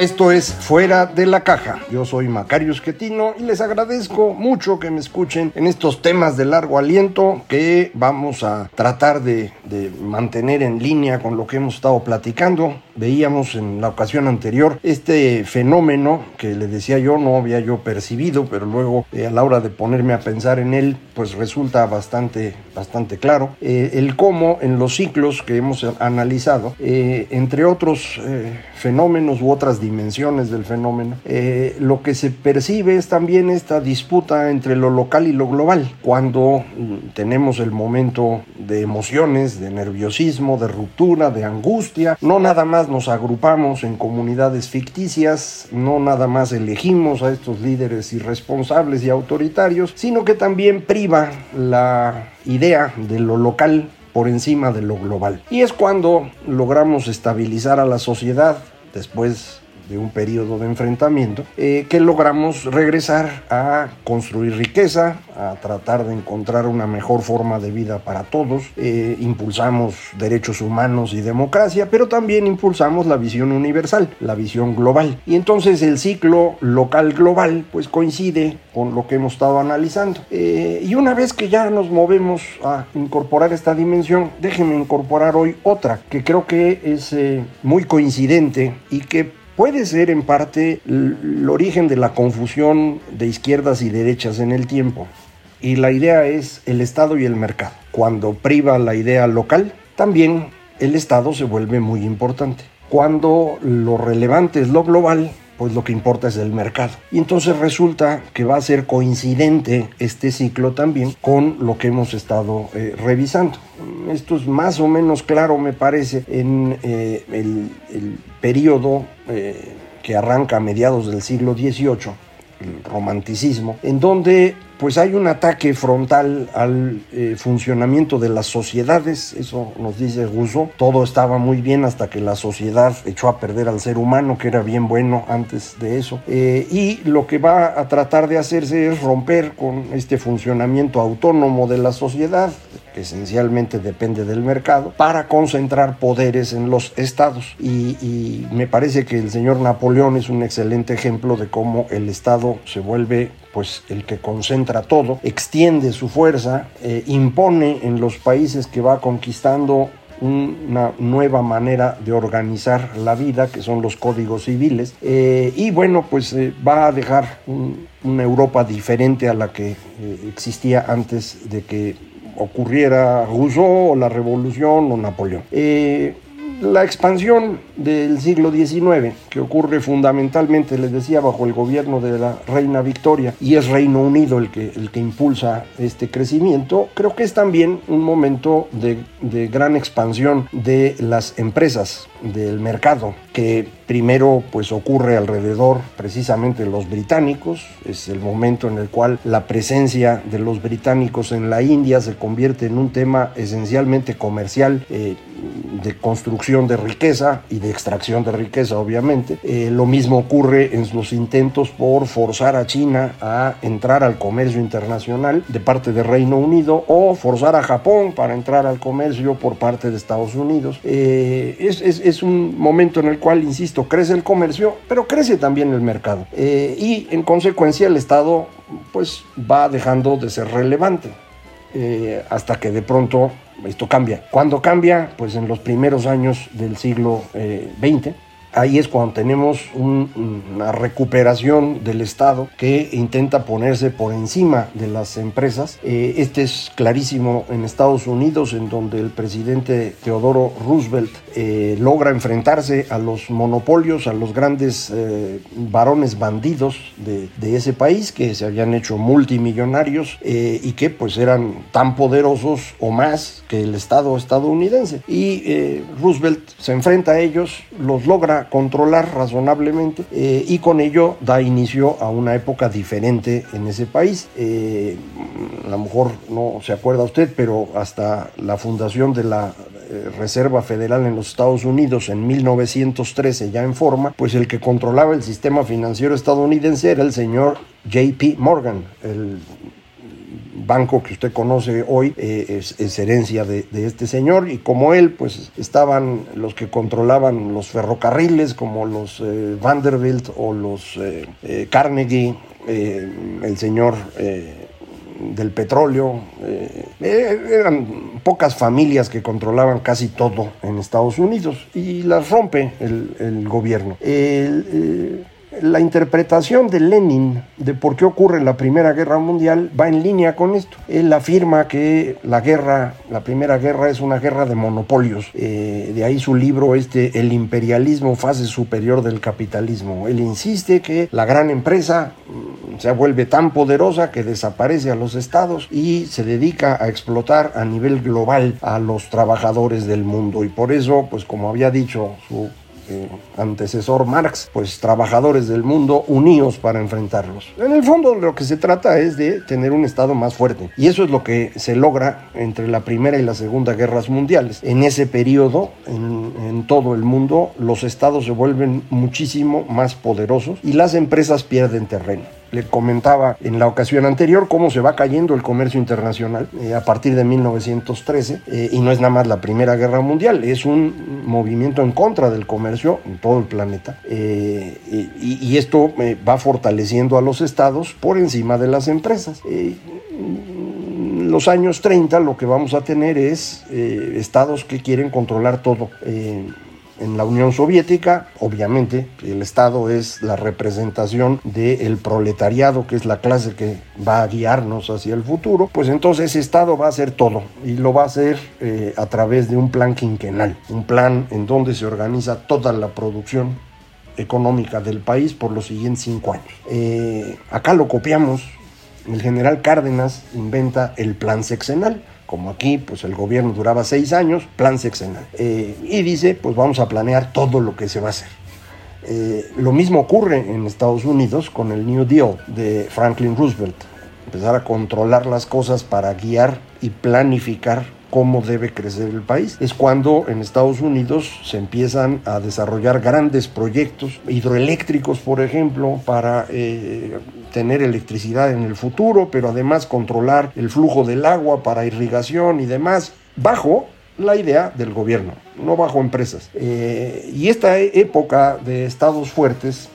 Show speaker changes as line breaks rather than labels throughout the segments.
Esto es Fuera de la Caja. Yo soy Macario Esquetino y les agradezco mucho que me escuchen en estos temas de largo aliento que vamos a tratar de, mantener en línea con lo que hemos estado platicando veíamos en la ocasión anterior este fenómeno que le decía yo no había yo percibido, pero luego eh, a la hora de ponerme a pensar en él, pues resulta bastante, bastante claro, eh, el cómo en los ciclos que hemos analizado, eh, entre otros fenómenos u otras dimensiones del fenómeno, lo que se percibe es también esta disputa entre lo local y lo global, cuando mm, tenemos el momento de emociones, de nerviosismo, de ruptura, de angustia, no nada más nos agrupamos en comunidades ficticias, no nada más elegimos a estos líderes irresponsables y autoritarios, sino que también priva la idea de lo local por encima de lo global. Y es cuando logramos estabilizar a la sociedad después de un periodo de enfrentamiento, eh, que logramos regresar a construir riqueza, a tratar de encontrar una mejor forma de vida para todos, eh, impulsamos derechos humanos y democracia, pero también impulsamos la visión universal, la visión global. Y entonces el ciclo local global pues coincide con lo que hemos estado analizando. Eh, y una vez que ya nos movemos a incorporar esta dimensión, déjenme incorporar hoy otra que creo que es muy coincidente y que puede ser en parte el origen de la confusión de izquierdas y derechas en el tiempo. Y la idea es el Estado y el mercado. Cuando priva la idea local, también el Estado se vuelve muy importante. Cuando lo relevante es lo global, pues lo que importa es el mercado. Y entonces resulta que va a ser coincidente este ciclo también con lo que hemos estado eh, revisando. Esto es más o menos claro, me parece, en eh, el, el, periodo eh, que arranca a mediados del siglo XVIII el romanticismo, en donde pues hay un ataque frontal al eh, funcionamiento de las sociedades, eso nos dice Rousseau, todo estaba muy bien hasta que la sociedad echó a perder al ser humano, que era bien bueno antes de eso, eh, y lo que va a tratar de hacerse es romper con este funcionamiento autónomo de la sociedad, esencialmente depende del mercado, para concentrar poderes en los estados. Y, y me parece que el señor Napoleón es un excelente ejemplo de cómo el Estado se vuelve pues el que concentra todo, extiende su fuerza, eh, impone en los países que va conquistando una nueva manera de organizar la vida, que son los códigos civiles, eh, y bueno, pues eh, va a dejar una Europa diferente a la que existía antes de que ocurriera Rousseau o la Revolución o Napoleón. La expansión del siglo XIX, que ocurre fundamentalmente, les decía, bajo el gobierno de la reina Victoria, y es Reino Unido el que, el que impulsa este crecimiento, creo que es también un momento de, de gran expansión de las empresas, del mercado, que primero pues ocurre alrededor precisamente de los británicos, es el momento en el cual la presencia de los británicos en la India se convierte en un tema esencialmente comercial, eh, de construcción de riqueza y de extracción de riqueza, obviamente. Eh, lo mismo ocurre en los intentos por forzar a China a entrar al comercio internacional de parte del Reino Unido o forzar a Japón para entrar al comercio por parte de Estados Unidos. Eh, es, es, es, un momento en el cual, insisto, crece el comercio, pero crece también el mercado. Eh, y en consecuencia el Estado pues va dejando de ser relevante. hasta que de pronto esto cambia. ¿Cuándo cambia? Pues en los primeros años del siglo XX, eh, ahí es cuando tenemos una recuperación del Estado que intenta ponerse por encima de las empresas. Eh, este es clarísimo en Estados Unidos, en donde el presidente Teodoro Roosevelt eh, logra enfrentarse a los monopolios, a los grandes eh, varones bandidos de, de, ese país que se habían hecho multimillonarios y que pues eran tan poderosos o más que el Estado estadounidense. Y Roosevelt se enfrenta a ellos, los logra controlar razonablemente eh, y con ello da inicio a una época diferente en ese país. Eh, a lo mejor no se acuerda usted, pero hasta la fundación de la eh, Reserva Federal en los Estados Unidos en 1913 ya en forma, pues el que controlaba el sistema financiero estadounidense era el señor JP Morgan, el banco que usted conoce hoy eh, es, herencia de, este señor y como él pues estaban los que controlaban los ferrocarriles como los eh, Vanderbilt o los eh, Carnegie, el señor del petróleo. eran pocas familias que controlaban casi todo en Estados Unidos y las rompe el, gobierno. El, la interpretación de Lenin de por qué ocurre la Primera Guerra Mundial va en línea con esto. Él afirma que la guerra, la Primera Guerra es una guerra de monopolios. Eh, de ahí su libro este, El imperialismo, fase superior del capitalismo. Él insiste que la gran empresa mm, se vuelve tan poderosa que desaparece a los estados y se dedica a explotar a nivel global a los trabajadores del mundo. Y por eso, pues como había dicho su antecesor Marx, pues trabajadores del mundo unidos para enfrentarlos. En el fondo lo que se trata es de tener un Estado más fuerte y eso es lo que se logra entre la Primera y la Segunda Guerras Mundiales. En ese periodo, en, en todo el mundo, los estados se vuelven muchísimo más poderosos y las empresas pierden terreno le comentaba en la ocasión anterior cómo se va cayendo el comercio internacional eh, a partir de 1913 eh, y no es nada más la Primera Guerra Mundial, es un movimiento en contra del comercio en todo el planeta eh, y, esto va fortaleciendo a los estados por encima de las empresas. Los años 30 lo que vamos a tener es estados que quieren controlar todo en la Unión Soviética, obviamente, el Estado es la representación del proletariado, que es la clase que va a guiarnos hacia el futuro, pues entonces ese Estado va a hacer todo y lo va a hacer eh, a través de un plan quinquenal, un plan en donde se organiza toda la producción económica del país por los siguientes cinco años. Eh, acá lo copiamos, el general Cárdenas inventa el plan sexenal como aquí, pues el gobierno duraba seis años, plan sexenal. Eh, y dice, pues vamos a planear todo lo que se va a hacer. Eh, lo mismo ocurre en Estados Unidos con el New Deal de Franklin Roosevelt. Empezar a controlar las cosas para guiar y planificar cómo debe crecer el país. Es cuando en Estados Unidos se empiezan a desarrollar grandes proyectos hidroeléctricos, por ejemplo, para eh, tener electricidad en el futuro, pero además controlar el flujo del agua para irrigación y demás, bajo la idea del gobierno, no bajo empresas. Eh, y esta época de estados fuertes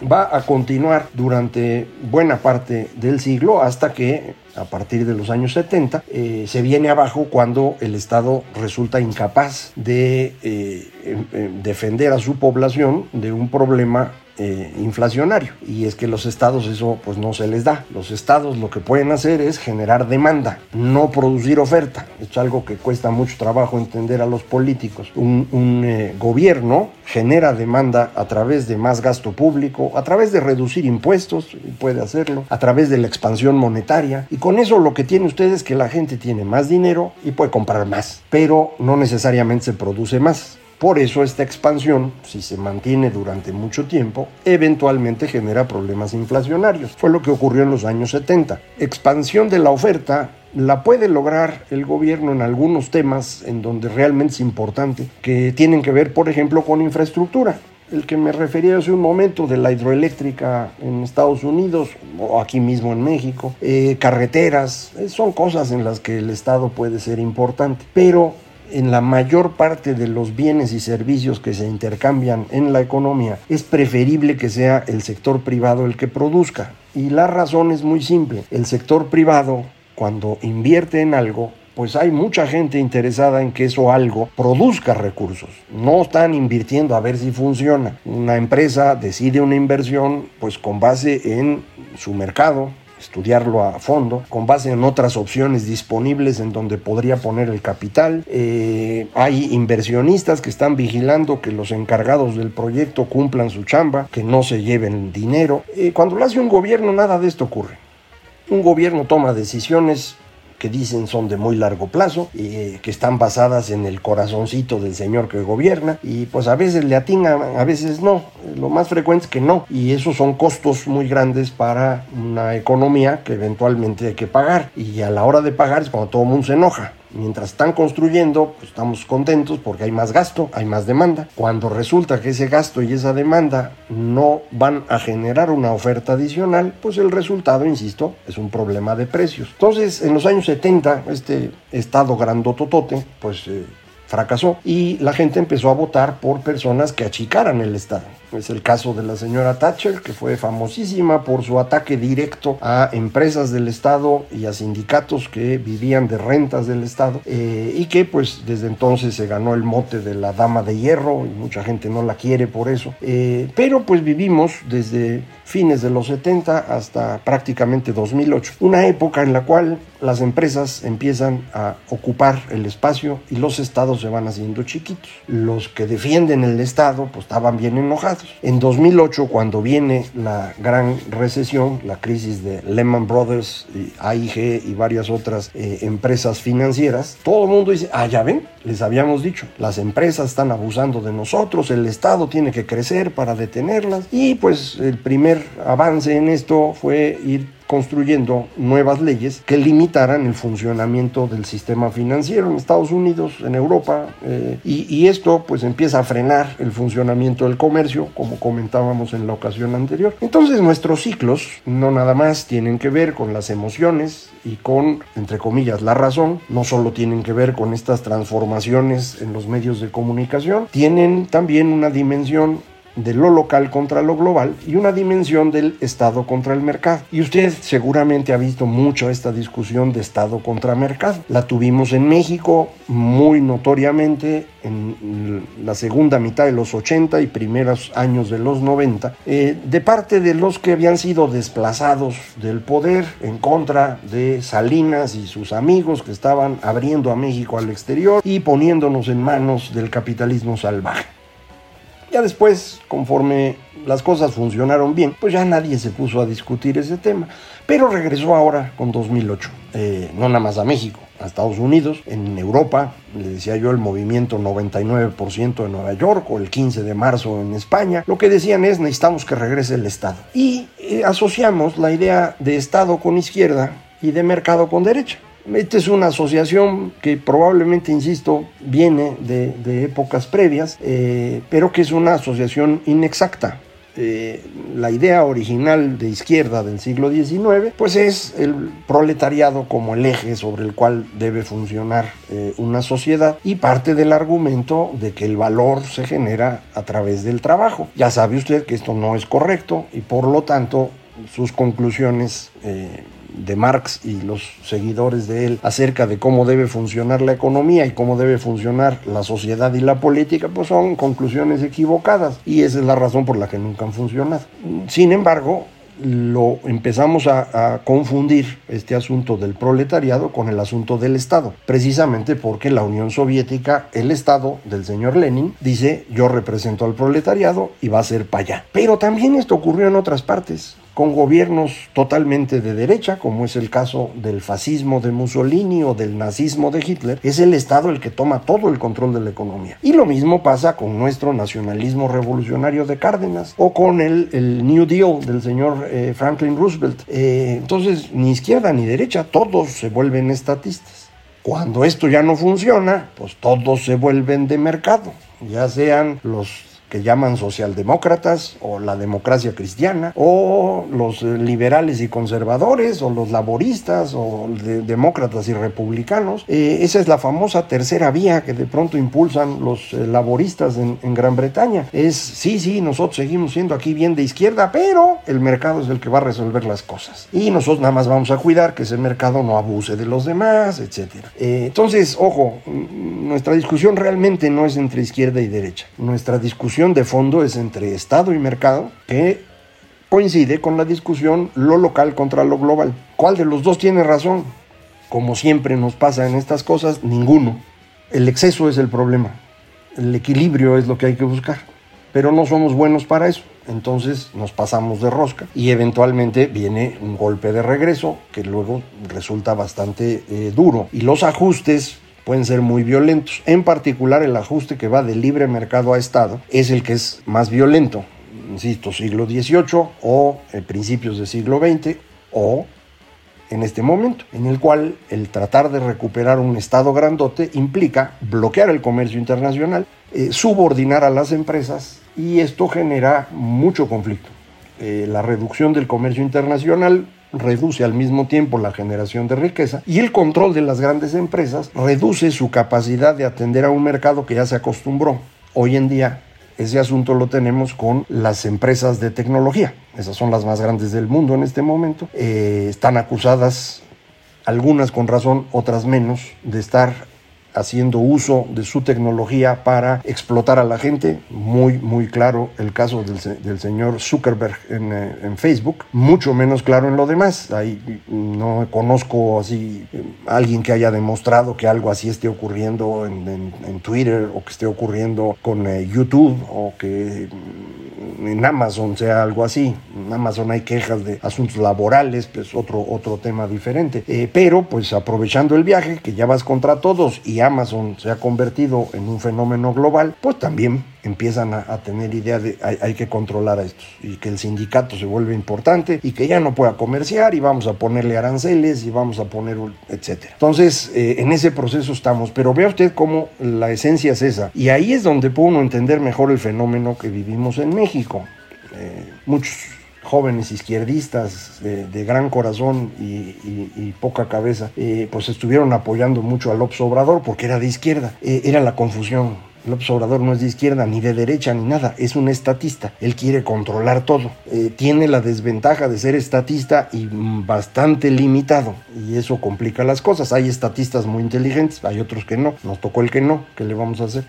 va a continuar durante buena parte del siglo hasta que a partir de los años 70 eh, se viene abajo cuando el Estado resulta incapaz de eh, defender a su población de un problema eh, inflacionario. Y es que los estados eso pues no se les da. Los estados lo que pueden hacer es generar demanda, no producir oferta. es algo que cuesta mucho trabajo entender a los políticos. Un, eh, gobierno genera demanda a través de más gasto público, a través de reducir impuestos, puede hacerlo, a través de la expansión monetaria. Y con eso lo que tiene usted es que la gente tiene más dinero y puede comprar más, pero no necesariamente se produce más. Por eso esta expansión, si se mantiene durante mucho tiempo, eventualmente genera problemas inflacionarios. Fue lo que ocurrió en los años 70. Expansión de la oferta la puede lograr el gobierno en algunos temas en donde realmente es importante, que tienen que ver, por ejemplo, con infraestructura el que me refería hace un momento de la hidroeléctrica en Estados Unidos o aquí mismo en México, eh, carreteras, eh, son cosas en las que el Estado puede ser importante, pero en la mayor parte de los bienes y servicios que se intercambian en la economía, es preferible que sea el sector privado el que produzca. Y la razón es muy simple. El sector privado, cuando invierte en algo, pues hay mucha gente interesada en que eso algo produzca recursos. No están invirtiendo a ver si funciona. Una empresa decide una inversión pues con base en su mercado, estudiarlo a fondo, con base en otras opciones disponibles en donde podría poner el capital. Eh, hay inversionistas que están vigilando que los encargados del proyecto cumplan su chamba, que no se lleven dinero. Eh, cuando lo hace un gobierno, nada de esto ocurre. Un gobierno toma decisiones que dicen son de muy largo plazo, y eh, que están basadas en el corazoncito del señor que gobierna y pues a veces le atinan, a veces no. Lo más frecuente es que no y esos son costos muy grandes para una economía que eventualmente hay que pagar y a la hora de pagar es cuando todo el mundo se enoja. Mientras están construyendo, pues estamos contentos porque hay más gasto, hay más demanda. Cuando resulta que ese gasto y esa demanda no van a generar una oferta adicional, pues el resultado, insisto, es un problema de precios. Entonces, en los años 70, este estado grandototote, pues eh, fracasó y la gente empezó a votar por personas que achicaran el Estado. Es el caso de la señora Thatcher, que fue famosísima por su ataque directo a empresas del Estado y a sindicatos que vivían de rentas del Estado eh, y que pues desde entonces se ganó el mote de la dama de hierro y mucha gente no la quiere por eso. Eh, pero pues vivimos desde fines de los 70 hasta prácticamente 2008, una época en la cual las empresas empiezan a ocupar el espacio y los estados se van haciendo chiquitos. Los que defienden el Estado pues estaban bien enojados en 2008, cuando viene la gran recesión, la crisis de Lehman Brothers, AIG y varias otras eh, empresas financieras, todo el mundo dice, ah, ya ven, les habíamos dicho, las empresas están abusando de nosotros, el Estado tiene que crecer para detenerlas y pues el primer avance en esto fue ir construyendo nuevas leyes que limitaran el funcionamiento del sistema financiero en Estados Unidos, en Europa, eh, y, esto pues empieza a frenar el funcionamiento del comercio, como comentábamos en la ocasión anterior. Entonces nuestros ciclos no nada más tienen que ver con las emociones y con, entre comillas, la razón, no solo tienen que ver con estas transformaciones en los medios de comunicación, tienen también una dimensión de lo local contra lo global y una dimensión del Estado contra el mercado. Y usted seguramente ha visto mucho esta discusión de Estado contra mercado. La tuvimos en México muy notoriamente en la segunda mitad de los 80 y primeros años de los 90, eh, de parte de los que habían sido desplazados del poder en contra de Salinas y sus amigos que estaban abriendo a México al exterior y poniéndonos en manos del capitalismo salvaje. Ya después, conforme las cosas funcionaron bien, pues ya nadie se puso a discutir ese tema. Pero regresó ahora con 2008, eh, no nada más a México, a Estados Unidos, en Europa, le decía yo el movimiento 99% en Nueva York o el 15 de marzo en España, lo que decían es necesitamos que regrese el Estado. Y eh, asociamos la idea de Estado con izquierda y de mercado con derecha. Esta es una asociación que probablemente, insisto, viene de, épocas previas, eh, pero que es una asociación inexacta. Eh, la idea original de izquierda del siglo XIX, pues es el proletariado como el eje sobre el cual debe funcionar eh, una sociedad y parte del argumento de que el valor se genera a través del trabajo. Ya sabe usted que esto no es correcto y por lo tanto sus conclusiones de Marx y los seguidores de él acerca de cómo debe funcionar la economía y cómo debe funcionar la sociedad y la política, pues son conclusiones equivocadas y esa es la razón por la que nunca han funcionado. Sin embargo, lo empezamos a, a, confundir este asunto del proletariado con el asunto del Estado, precisamente porque la Unión Soviética, el Estado del señor Lenin, dice yo represento al proletariado y va a ser para allá. Pero también esto ocurrió en otras partes con gobiernos totalmente de derecha, como es el caso del fascismo de Mussolini o del nazismo de Hitler, es el Estado el que toma todo el control de la economía. Y lo mismo pasa con nuestro nacionalismo revolucionario de Cárdenas o con el, New Deal del señor eh, Franklin Roosevelt. Eh, entonces, ni izquierda ni derecha, todos se vuelven estatistas. Cuando esto ya no funciona, pues todos se vuelven de mercado, ya sean los que llaman socialdemócratas o la democracia cristiana o los eh, liberales y conservadores o los laboristas o demócratas y republicanos. Eh, esa es la famosa tercera vía que de pronto impulsan los eh, laboristas en, en, Gran Bretaña. Es, sí, sí, nosotros seguimos siendo aquí bien de izquierda, pero el mercado es el que va a resolver las cosas. Y nosotros nada más vamos a cuidar que ese mercado no abuse de los demás, etc. entonces, ojo, nuestra discusión realmente no es entre izquierda y derecha. Nuestra discusión de fondo es entre Estado y mercado, que coincide con la discusión lo local contra lo global. ¿Cuál de los dos tiene razón? Como siempre nos pasa en estas cosas, ninguno. El exceso es el problema. El equilibrio es lo que hay que buscar. Pero no somos buenos para eso. Entonces nos pasamos de rosca y eventualmente viene un golpe de regreso que luego resulta bastante eh, duro. Y los ajustes pueden ser muy violentos. En particular el ajuste que va de libre mercado a Estado es el que es más violento. Insisto, siglo XVIII o eh, principios del siglo XX o en este momento, en el cual el tratar de recuperar un Estado grandote implica bloquear el comercio internacional, eh, subordinar a las empresas y esto genera mucho conflicto. Eh, la reducción del comercio internacional reduce al mismo tiempo la generación de riqueza y el control de las grandes empresas reduce su capacidad de atender a un mercado que ya se acostumbró. Hoy en día ese asunto lo tenemos con las empresas de tecnología. Esas son las más grandes del mundo en este momento. Eh, están acusadas, algunas con razón, otras menos, de estar haciendo uso de su tecnología para explotar a la gente. Muy, muy claro el caso del, señor Zuckerberg eh, en, Facebook. Mucho menos claro en lo demás. Ahí no conozco así eh, alguien que haya demostrado que algo así esté ocurriendo en, Twitter o que esté ocurriendo con eh, YouTube o que en Amazon sea algo así. En Amazon hay quejas de asuntos laborales, pues otro, otro tema diferente. pero pues aprovechando el viaje, que ya vas contra todos y Amazon se ha convertido en un fenómeno global, pues también empiezan a, tener idea de hay, hay, que controlar a estos y que el sindicato se vuelve importante y que ya no pueda comerciar y vamos a ponerle aranceles y vamos a poner etcétera. Entonces, eh, en ese proceso estamos, pero vea usted cómo la esencia es esa y ahí es donde puede uno entender mejor el fenómeno que vivimos en México. Eh, muchos jóvenes izquierdistas de, gran corazón y, poca cabeza, eh, pues estuvieron apoyando mucho a López Obrador porque era de izquierda. Eh, era la confusión. López Obrador no es de izquierda, ni de derecha, ni nada. Es un estatista. Él quiere controlar todo. Eh, tiene la desventaja de ser estatista y bastante limitado. Y eso complica las cosas. Hay estatistas muy inteligentes, hay otros que no. Nos tocó el que no. ¿Qué le vamos a hacer?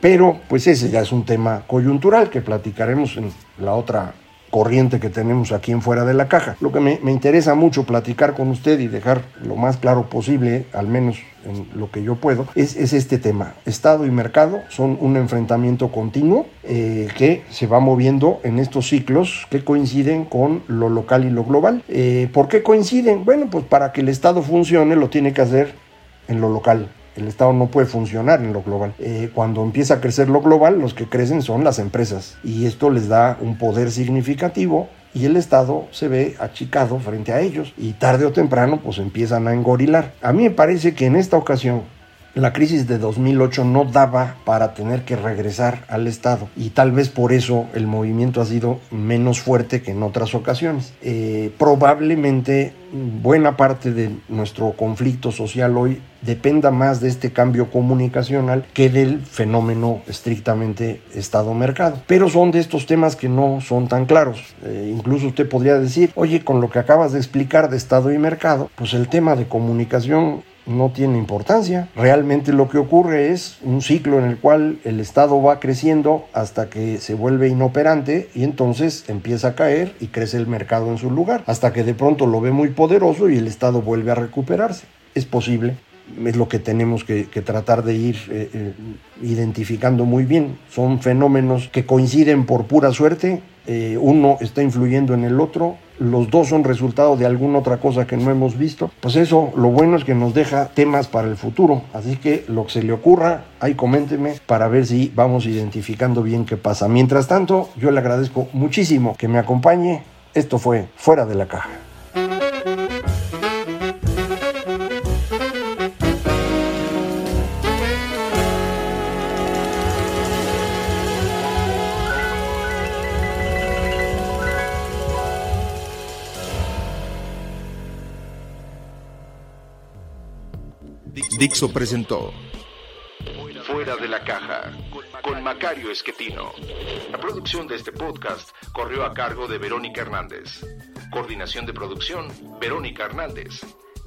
pero, pues ese ya es un tema coyuntural que platicaremos en la otra corriente que tenemos aquí en fuera de la caja. Lo que me, interesa mucho platicar con usted y dejar lo más claro posible, al menos en lo que yo puedo, es, este tema. Estado y mercado son un enfrentamiento continuo eh, que se va moviendo en estos ciclos que coinciden con lo local y lo global. Eh, ¿Por qué coinciden? Bueno, pues para que el Estado funcione lo tiene que hacer en lo local el Estado no puede funcionar en lo global. Eh, cuando empieza a crecer lo global, los que crecen son las empresas y esto les da un poder significativo y el Estado se ve achicado frente a ellos y tarde o temprano pues empiezan a engorilar. A mí me parece que en esta ocasión la crisis de 2008 no daba para tener que regresar al Estado y tal vez por eso el movimiento ha sido menos fuerte que en otras ocasiones. Eh, probablemente buena parte de nuestro conflicto social hoy dependa más de este cambio comunicacional que del fenómeno estrictamente Estado-mercado. Pero son de estos temas que no son tan claros. Eh, incluso usted podría decir, oye, con lo que acabas de explicar de Estado y mercado, pues el tema de comunicación no tiene importancia. Realmente lo que ocurre es un ciclo en el cual el Estado va creciendo hasta que se vuelve inoperante y entonces empieza a caer y crece el mercado en su lugar, hasta que de pronto lo ve muy poderoso y el Estado vuelve a recuperarse. Es posible, es lo que tenemos que, tratar de ir eh, eh, identificando muy bien. Son fenómenos que coinciden por pura suerte, eh, uno está influyendo en el otro, los dos son resultado de alguna otra cosa que no hemos visto, pues eso lo bueno es que nos deja temas para el futuro. Así que lo que se le ocurra, ahí coménteme para ver si vamos identificando bien qué pasa. Mientras tanto, yo le agradezco muchísimo que me acompañe. Esto fue Fuera de la Caja.
Dixo presentó Fuera de la caja con Macario Esquetino. La producción de este podcast corrió a cargo de Verónica Hernández. Coordinación de producción, Verónica Hernández.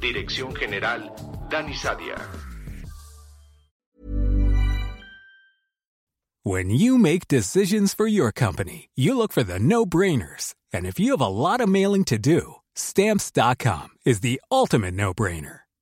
Dirección General, Dani Sadia.
When you make decisions for your company, you look for the no-brainers. And if you have a lot of mailing to do, stamps.com is the ultimate no-brainer.